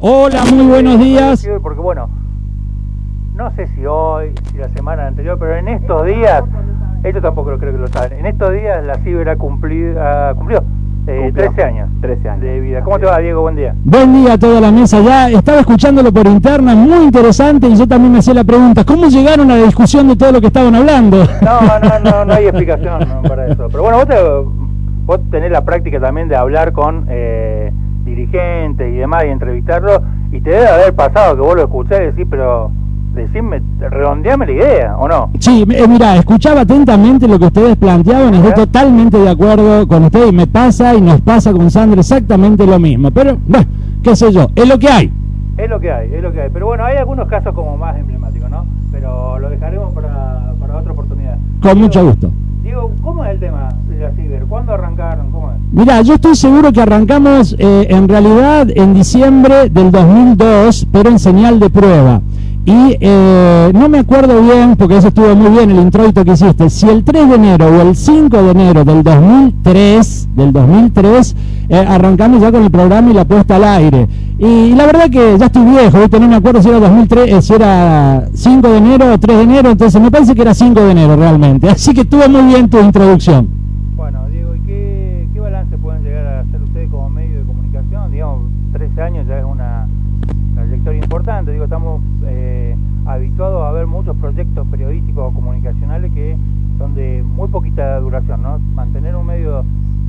Hola, muy buenos días. Sí, Porque bueno, no sé si hoy, si la semana anterior, pero en estos días, ellos tampoco lo creo que lo saben, en estos días la Ciber ha cumplido, ha cumplido eh, 13 años. 13 años. De vida. ¿Cómo te va, Diego? Buen día. Buen día a toda la mesa. Ya estaba escuchándolo por interna, muy interesante, y yo también me hacía la pregunta, ¿cómo llegaron a la discusión de todo lo que estaban hablando? No, no, no, no hay explicación para eso. Pero bueno, vos, te- vos tenés la práctica también de hablar con eh, dirigentes y demás y entrevistarlos, y te debe haber pasado que vos lo escuchás y decís, pero decime, redondeame la idea, ¿o no? Sí, eh, mira, escuchaba atentamente lo que ustedes planteaban estoy totalmente de acuerdo con ustedes y me pasa y nos pasa con Sandra exactamente lo mismo. Pero, bueno, qué sé yo, es lo que hay. Es lo que hay, es lo que hay. Pero bueno, hay algunos casos como más emblemáticos, ¿no? Pero lo dejaremos para, para otra oportunidad. Con mucho gusto. Diego, ¿cómo es el tema ¿Cuándo arrancaron? ¿Cómo es? Mira, yo estoy seguro que arrancamos eh, en realidad en diciembre del 2002, pero en señal de prueba. Y eh, no me acuerdo bien, porque eso estuvo muy bien el introito que hiciste, si el 3 de enero o el 5 de enero del 2003, del 2003 eh, arrancamos ya con el programa y la puesta al aire. Y la verdad que ya estoy viejo, no me acuerdo si era 2003, eh, si era 5 de enero o 3 de enero, entonces me parece que era 5 de enero realmente. Así que estuvo muy bien tu introducción. 13 años ya es una trayectoria importante. Digo, estamos eh, habituados a ver muchos proyectos periodísticos o comunicacionales que son de muy poquita duración, ¿no? Mantener un medio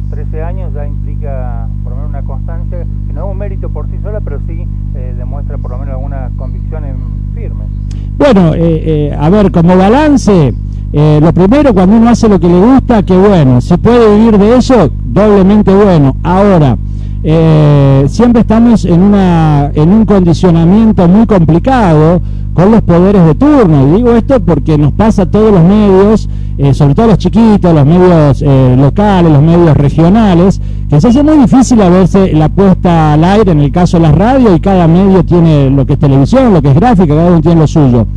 13 años ya implica por lo menos una constancia, que no es un mérito por sí sola, pero sí eh, demuestra por lo menos algunas convicciones firmes. Bueno, eh, a ver, como balance, lo primero, cuando uno hace lo que le gusta, que bueno, si puede vivir de eso, doblemente bueno. Ahora, eh, siempre estamos en, una, en un condicionamiento muy complicado con los poderes de turno. Y digo esto porque nos pasa a todos los medios, eh, sobre todo los chiquitos, los medios eh, locales, los medios regionales, que se hace muy difícil a verse la puesta al aire en el caso de las radios y cada medio tiene lo que es televisión, lo que es gráfica, cada uno tiene lo suyo.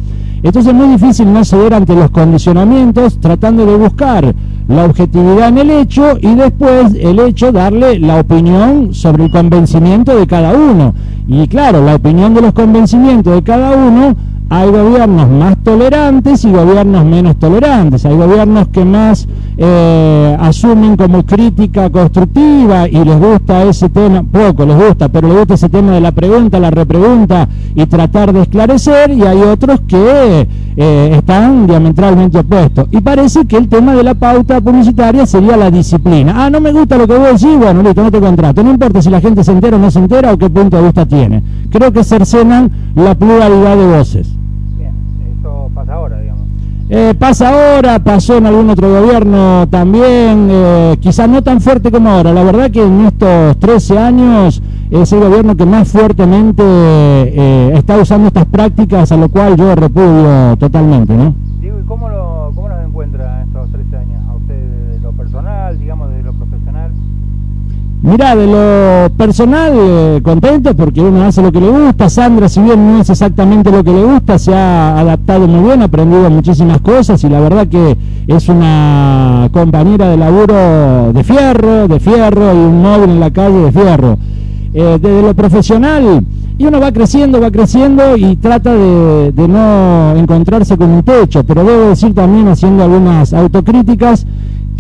Entonces es muy difícil no ceder ante los condicionamientos, tratando de buscar la objetividad en el hecho y después el hecho darle la opinión sobre el convencimiento de cada uno. Y claro, la opinión de los convencimientos de cada uno, hay gobiernos más tolerantes y gobiernos menos tolerantes. Hay gobiernos que más eh, asumen como crítica constructiva y les gusta ese tema, poco les gusta, pero les gusta ese tema de la pregunta, la repregunta y tratar de esclarecer y hay otros que eh, están diametralmente opuestos. Y parece que el tema de la pauta publicitaria sería la disciplina. Ah, no me gusta lo que vos decís, bueno, listo, no te contrato. No importa si la gente se entera o no se entera o qué punto de vista tiene. Creo que cercenan la pluralidad de voces. Bien, eso pasa ahora, digamos. Eh, pasa ahora, pasó en algún otro gobierno también, eh, quizás no tan fuerte como ahora. La verdad que en estos 13 años es el gobierno que más fuertemente eh, está usando estas prácticas, a lo cual yo repudio totalmente, ¿no? Diego, ¿y cómo, lo, cómo los encuentra estos 13 Mira, de lo personal, eh, contento porque uno hace lo que le gusta. Sandra, si bien no es exactamente lo que le gusta, se ha adaptado muy bien, ha aprendido muchísimas cosas y la verdad que es una compañera de laburo de fierro, de fierro y un móvil en la calle de fierro. Eh, desde lo profesional, y uno va creciendo, va creciendo y trata de, de no encontrarse con un techo, pero debo decir también haciendo algunas autocríticas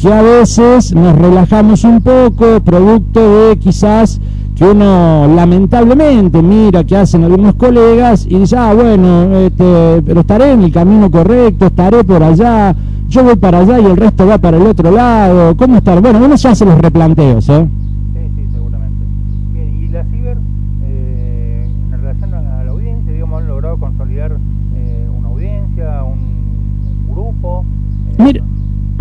que a veces nos relajamos un poco, producto de quizás que uno lamentablemente mira que hacen algunos colegas y dice, ah, bueno, este, pero estaré en el camino correcto, estaré por allá, yo voy para allá y el resto va para el otro lado, ¿cómo estar? Bueno, uno se los replanteos, ¿eh? Sí, sí, seguramente. Bien, y la ciber, eh, en relación a la audiencia, digamos, han logrado consolidar eh, una audiencia, un grupo. Eh, mira,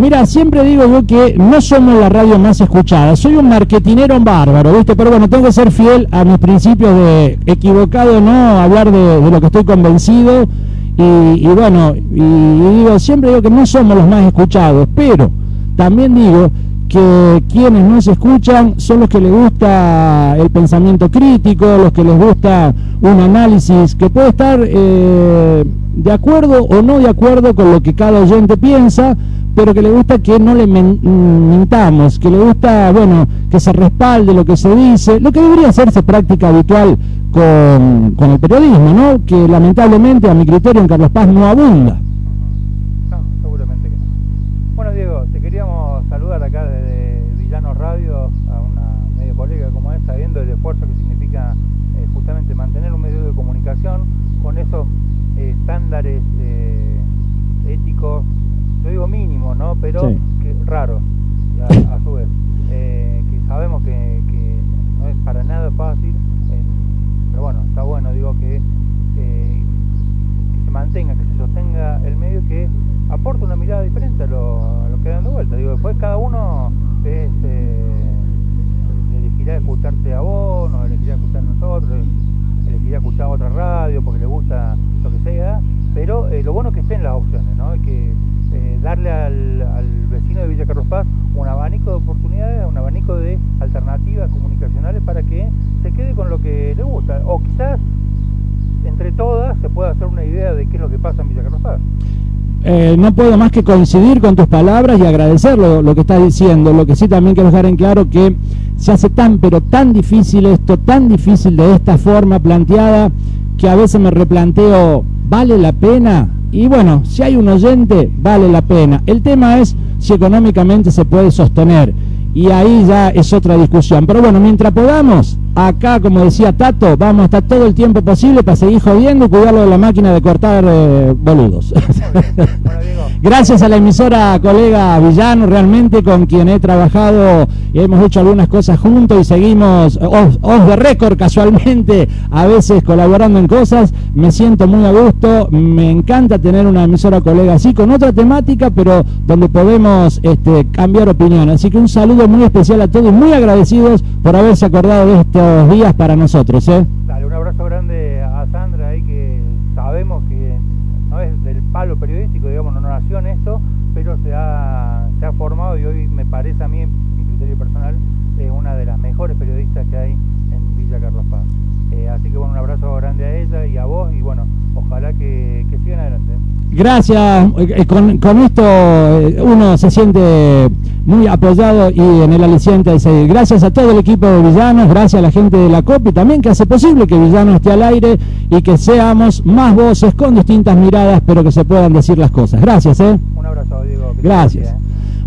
mira, siempre digo yo que no somos la radio más escuchada. Soy un marketinero bárbaro, ¿viste? Pero bueno, tengo que ser fiel a mis principios de equivocado, no hablar de, lo que estoy convencido. Y, y bueno, y, y digo, siempre digo que no somos los más escuchados, pero también digo que quienes no se escuchan son los que les gusta el pensamiento crítico, los que les gusta un análisis que puede estar eh, de acuerdo o no de acuerdo con lo que cada oyente piensa, pero que le gusta que no le mintamos, que le gusta, bueno, que se respalde lo que se dice, lo que debería hacerse práctica habitual con, con el periodismo, ¿no? Que lamentablemente a mi criterio en Carlos Paz no abunda. Estándares eh, éticos, yo digo mínimos, ¿no? Pero Sí. que, raros, a, a su vez. Eh, que sabemos que, que no es para nada fácil, pero bueno, está bueno, digo que eh, que se mantenga, que se sostenga el medio que aporta una mirada diferente a lo, a lo que dan de vuelta. Digo, después cada uno es, elegirá escucharte a vos, nos elegirá escuchar a nosotros, elegirá escuchar a otra radio porque le gusta lo que sea, pero eh, lo bueno es que estén las opciones, ¿no? Y que eh, darle al, al vecino de Villa Carlos Paz un abanico de oportunidades, un abanico de alternativas comunicacionales para que se quede con lo que le gusta. O quizás entre todas se pueda hacer una idea de qué es lo que pasa en Villa Carlos Paz. Eh, no puedo más que coincidir con tus palabras y agradecer lo, lo que estás diciendo. Lo que sí también quiero dejar en claro que se hace tan, pero tan difícil esto, tan difícil de esta forma planteada, que a veces me replanteo, ¿vale la pena? Y bueno, si hay un oyente, vale la pena. El tema es si económicamente se puede sostener. Y ahí ya es otra discusión. Pero bueno, mientras podamos, acá, como decía Tato, vamos a estar todo el tiempo posible para seguir jodiendo y cuidarlo de la máquina de cortar eh, boludos. Gracias a la emisora colega Villano, realmente con quien he trabajado y hemos hecho algunas cosas juntos y seguimos off, off the casualmente, a veces colaborando en cosas. Me siento muy a gusto, me encanta tener una emisora colega así, con otra temática, pero donde podemos este, cambiar opinión. Así que un saludo muy especial a todos, muy agradecidos por haberse acordado de días para nosotros. ¿eh? un abrazo grande a Sandra ahí que sabemos que no es del palo periodístico, digamos, no nació en esto, pero se ha, se ha formado y hoy me parece a mí, mi criterio personal, es una de las mejores periodistas que hay en Villa Carlos Paz. Eh, así que bueno, un abrazo grande a ella y a vos y bueno, ojalá que, que sigan adelante. Gracias, eh, con, con esto eh, uno se siente muy apoyado y en el aliciente de seguir. Gracias a todo el equipo de Villanos, gracias a la gente de la COPI también que hace posible que Villano esté al aire y que seamos más voces con distintas miradas, pero que se puedan decir las cosas. Gracias, ¿eh? Un abrazo, Diego. Gracias.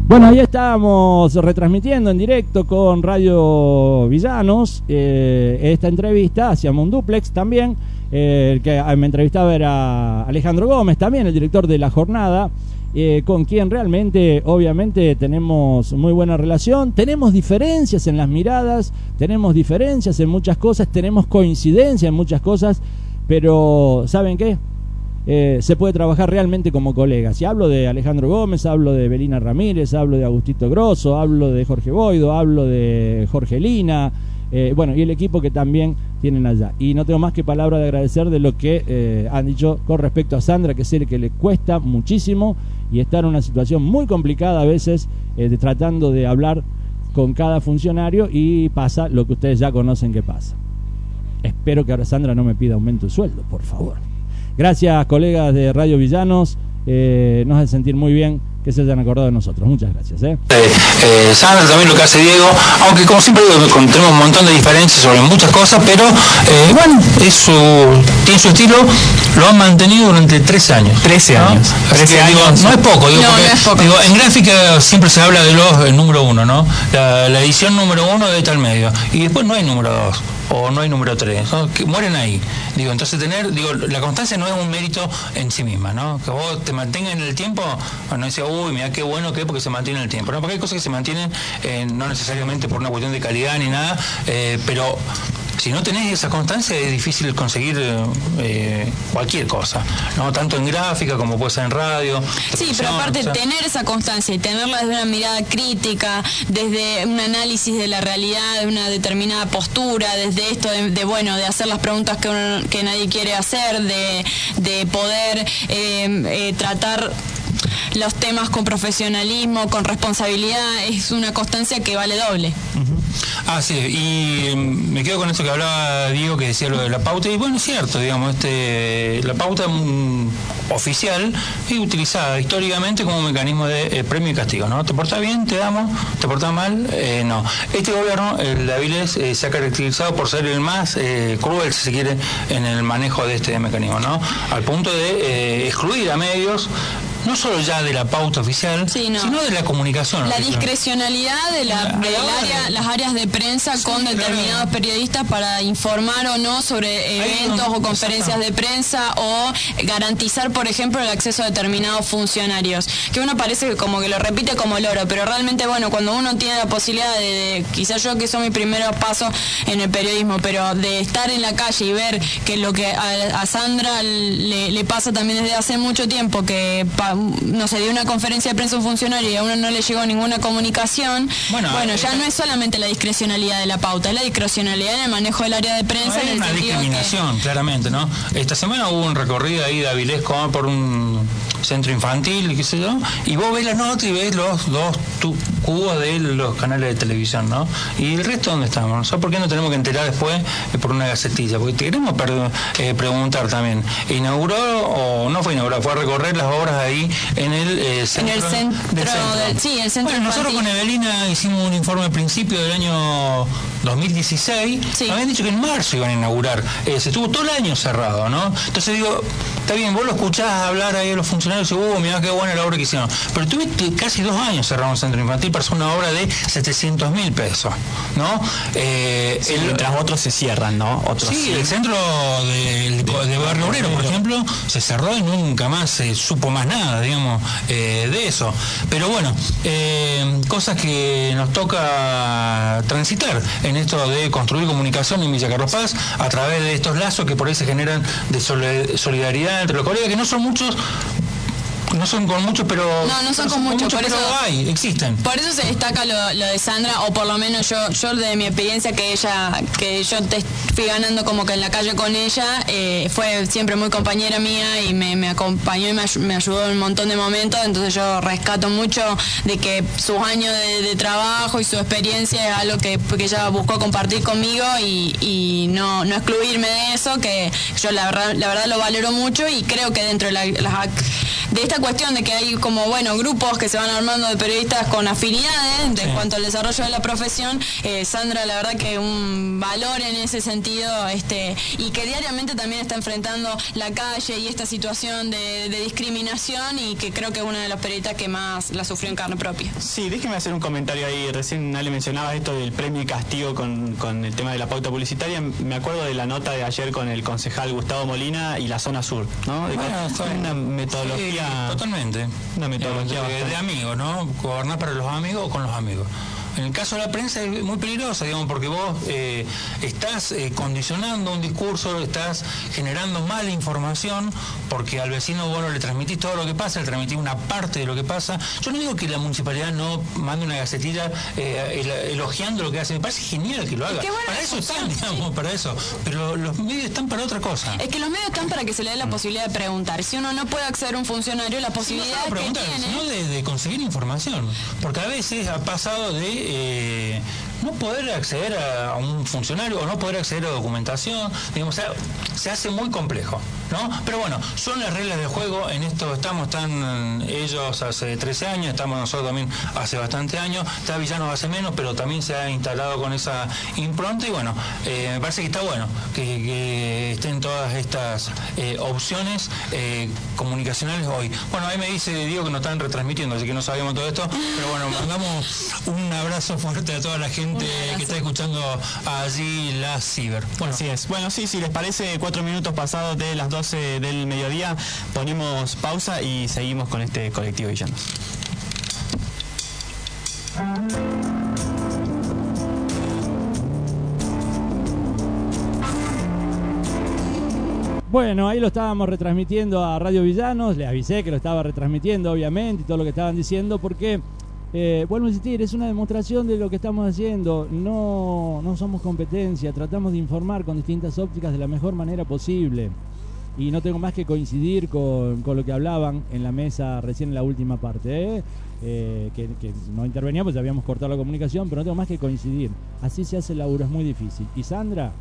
Bueno, ahí estábamos retransmitiendo en directo con Radio Villanos eh, esta entrevista, hacíamos un duplex también. eh, el que me entrevistaba era Alejandro Gómez, también el director de la jornada, eh, con quien realmente, obviamente, tenemos muy buena relación. Tenemos diferencias en las miradas, tenemos diferencias en muchas cosas, tenemos coincidencia en muchas cosas, pero ¿saben qué? Eh, se puede trabajar realmente como colegas. Y hablo de Alejandro Gómez, hablo de Belina Ramírez, hablo de Agustito Grosso, hablo de Jorge Boido, hablo de Jorge Lina, eh, bueno, y el equipo que también tienen allá. Y no tengo más que palabra de agradecer de lo que eh, han dicho con respecto a Sandra, que sé que le cuesta muchísimo y está en una situación muy complicada a veces, eh, tratando de hablar con cada funcionario y pasa lo que ustedes ya conocen que pasa. Espero que ahora Sandra no me pida aumento de sueldo, por favor. Gracias, colegas de Radio Villanos. Eh, nos hace sentir muy bien que se hayan acordado de nosotros. Muchas gracias. ¿eh? Eh, eh, Sandra, también lo que hace Diego, aunque como siempre digo, tenemos un montón de diferencias sobre muchas cosas, pero eh, bueno, es su, tiene su estilo, lo han mantenido durante 13 años. 13 ¿no? años. Así 13 que, digo, años. no es poco, digo, No, porque, no es poco. digo, en gráfica siempre se habla de los número uno, ¿no? La, la edición número uno debe estar al medio. Y después no hay número dos o no hay número tres, ¿no? que mueren ahí. Digo, entonces tener, digo, la constancia no es un mérito en sí misma, ¿no? Que vos te mantengas en el tiempo, bueno, decía, uy, mira qué bueno que es porque se mantiene en el tiempo. No, porque hay cosas que se mantienen, eh, no necesariamente por una cuestión de calidad ni nada, eh, pero si no tenés esa constancia es difícil conseguir eh, cualquier cosa, ¿no? Tanto en gráfica como puede ser en radio. Sí, pero aparte tener esa constancia y tenerla desde una mirada crítica, desde un análisis de la realidad, de una determinada postura, desde esto de, bueno, de hacer las preguntas que, que nadie quiere hacer, de, de poder eh, eh, tratar los temas con profesionalismo, con responsabilidad, es una constancia que vale doble. Ah, sí, y em, me quedo con eso que hablaba Diego, que decía lo de la pauta, y bueno, es cierto, digamos, este, la pauta mm, oficial es utilizada históricamente como mecanismo de eh, premio y castigo, ¿no? ¿Te portas bien? ¿Te damos? ¿Te portas mal? Eh, no. Este gobierno, el de Avilés, eh, se ha caracterizado por ser el más cruel, si se quiere, en el manejo de este mecanismo, ¿no? Al punto de excluir a medios no solo ya de la pauta oficial, sino de la comunicación. La discrecionalidad de, la, área, las áreas de prensa con determinados periodistas para informar o no sobre eventos o conferencias de prensa o garantizar, por ejemplo, el acceso a determinados funcionarios. Que uno parece como que lo repite como loro, pero realmente, bueno, cuando uno tiene la posibilidad de, quizás yo que son mis primeros pasos en el periodismo, pero de estar en la calle y ver que lo que a, Sandra le, le, pasa también desde hace mucho tiempo, que no sé, dio una conferencia de prensa un funcionario y a uno no le llegó ninguna comunicación, bueno, ya no es solamente la discrecionalidad de la pauta, es la discrecionalidad en el manejo del área de prensa. en una discriminación, claramente, ¿no? Esta semana hubo un recorrido ahí de Avilés por un centro infantil, qué sé yo, y vos ves la nota y ves los dos cubos de los canales de televisión, ¿no? Y el resto, ¿dónde estamos? ¿Por qué no tenemos que enterar después eh, por una gacetilla? Porque te queremos eh, preguntar también, ¿inauguró o no fue inaugurado? Fue a recorrer las obras ahí en el centro. En el centro, sí, el centro bueno, nosotros con Evelina hicimos un informe al principio del año 2016. Habían dicho que en marzo iban a inaugurar. Eh, se estuvo todo el año cerrado, ¿no? Entonces digo, está bien, vos lo escuchás hablar ahí a los funcionarios y uh, mirá qué buena la obra que hicieron. Pero tuviste casi dos años cerrado un centro infantil para hacer una obra de 700 mil pesos, ¿no? Eh, mientras otros se cierran, ¿no? Otros sí, el centro de, de, Barrio Obrero, por ejemplo, se cerró y nunca más se supo más nada, digamos, eh, de eso. Pero bueno, eh, cosas que nos toca transitar en esto de construir comunicación en Villa Carlos Paz a través de estos lazos que por ahí se generan de solidaridad entre los colegas, que no son muchos, no son con muchos, pero. No, no son, con, muchos, por eso, hay, existen. Por eso se destaca lo, de Sandra, o por lo menos yo, yo de mi experiencia que ella, que yo te fui ganando como que en la calle con ella, eh, fue siempre muy compañera mía y me, acompañó y me, ayudó en un montón de momentos, entonces yo rescato mucho de que sus años de, trabajo y su experiencia es algo que, que ella buscó compartir conmigo y, no, no excluirme de eso, que yo la verdad, la verdad lo valoro mucho y creo que dentro de, la, de esta cuestión de que hay como, bueno, grupos que se van armando de periodistas con afinidades en cuanto al desarrollo de la profesión. Eh, Sandra, la verdad que un valor en ese sentido este y que diariamente también está enfrentando la calle y esta situación de, discriminación y que creo que es una de las periodistas que más la sufrió en carne propia. Sí, déjeme hacer un comentario ahí. Recién Ale mencionaba esto del premio y castigo con, con el tema de la pauta publicitaria. Me acuerdo de la nota de ayer con el concejal Gustavo Molina y la zona sur, ¿no? una metodología Totalmente. Una metodología de, amigos, ¿no? Gobernar para los amigos o con los amigos. En el caso de la prensa es muy peligrosa, digamos, porque vos eh, estás eh, condicionando un discurso, estás generando mala información, porque al vecino vos no le transmitís todo lo que pasa, le transmitís una parte de lo que pasa. Yo no digo que la municipalidad no mande una gacetilla eh, elogiando lo que hace, me parece genial que lo haga. para eso están, digamos, para eso. Pero los medios están para otra cosa. Es que los medios están para que se le dé la posibilidad de preguntar. Si uno no puede acceder a un funcionario, la posibilidad no preguntar, que sino de conseguir información. Porque a veces ha pasado de eh, no poder acceder a, un funcionario o no poder acceder a documentación, digamos, se hace muy complejo, ¿no? Pero bueno, son las reglas del juego, en esto estamos, están ellos hace 13 años, estamos nosotros también hace bastante años, está Villano hace menos, pero también se ha instalado con esa impronta y bueno, eh, me parece que está bueno que, estén todas estas eh, opciones comunicacionales hoy. Bueno, ahí me dice Diego que nos están retransmitiendo, así que no sabemos todo esto, pero bueno, mandamos un abrazo fuerte a toda la gente que está escuchando allí la Ciber. Bueno, así es. Bueno, sí, si les parece, cuatro minutos pasados de las 12 del mediodía, ponemos pausa y seguimos con este colectivo Villanos. Bueno, ahí lo estábamos retransmitiendo a Radio Villanos, le avisé que lo estaba retransmitiendo obviamente y todo lo que estaban diciendo porque, eh, vuelvo a insistir, es una demostración de lo que estamos haciendo, no, no somos competencia, tratamos de informar con distintas ópticas de la mejor manera posible y no tengo más que coincidir con, con lo que hablaban en la mesa recién en la última parte, ¿eh? Eh, que, que, no interveníamos, ya habíamos cortado la comunicación, pero no tengo más que coincidir. Así se hace el laburo, es muy difícil. Y Sandra,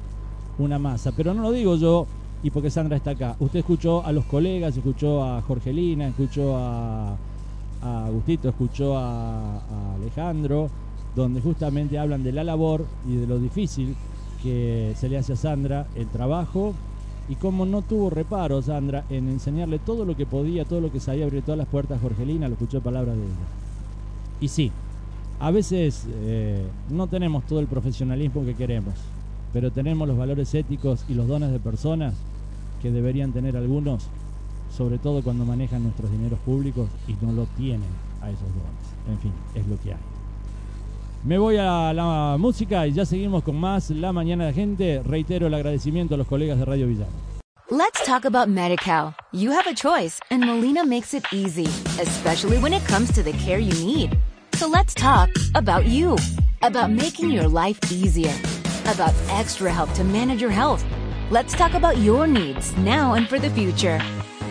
una masa, pero no lo digo yo y porque Sandra está acá. Usted escuchó a los colegas, escuchó a Jorgelina, escuchó a, a Agustito, escuchó a, Alejandro, donde justamente hablan de la labor y de lo difícil que se le hace a Sandra el trabajo y cómo no tuvo reparo Sandra en enseñarle todo lo que podía, todo lo que sabía, abrir todas las puertas a Jorgelina, lo escuchó palabras de ella. Y sí, a veces eh, no tenemos todo el profesionalismo que queremos, pero tenemos los valores éticos y los dones de personas que deberían tener algunos, sobre todo cuando manejan nuestros dineros públicos y no lo tienen a esos dones. En fin, es lo que hay. Me voy a la música y ya seguimos con más La Mañana de Gente. Reitero el agradecimiento a los colegas de Radio Villano. Let's talk about MediCal. You have a choice and Molina makes it easy, especially when it comes to the care you need. So let's talk about you, about making your life easier, about extra help to manage your health. Let's talk about your needs now and for the future.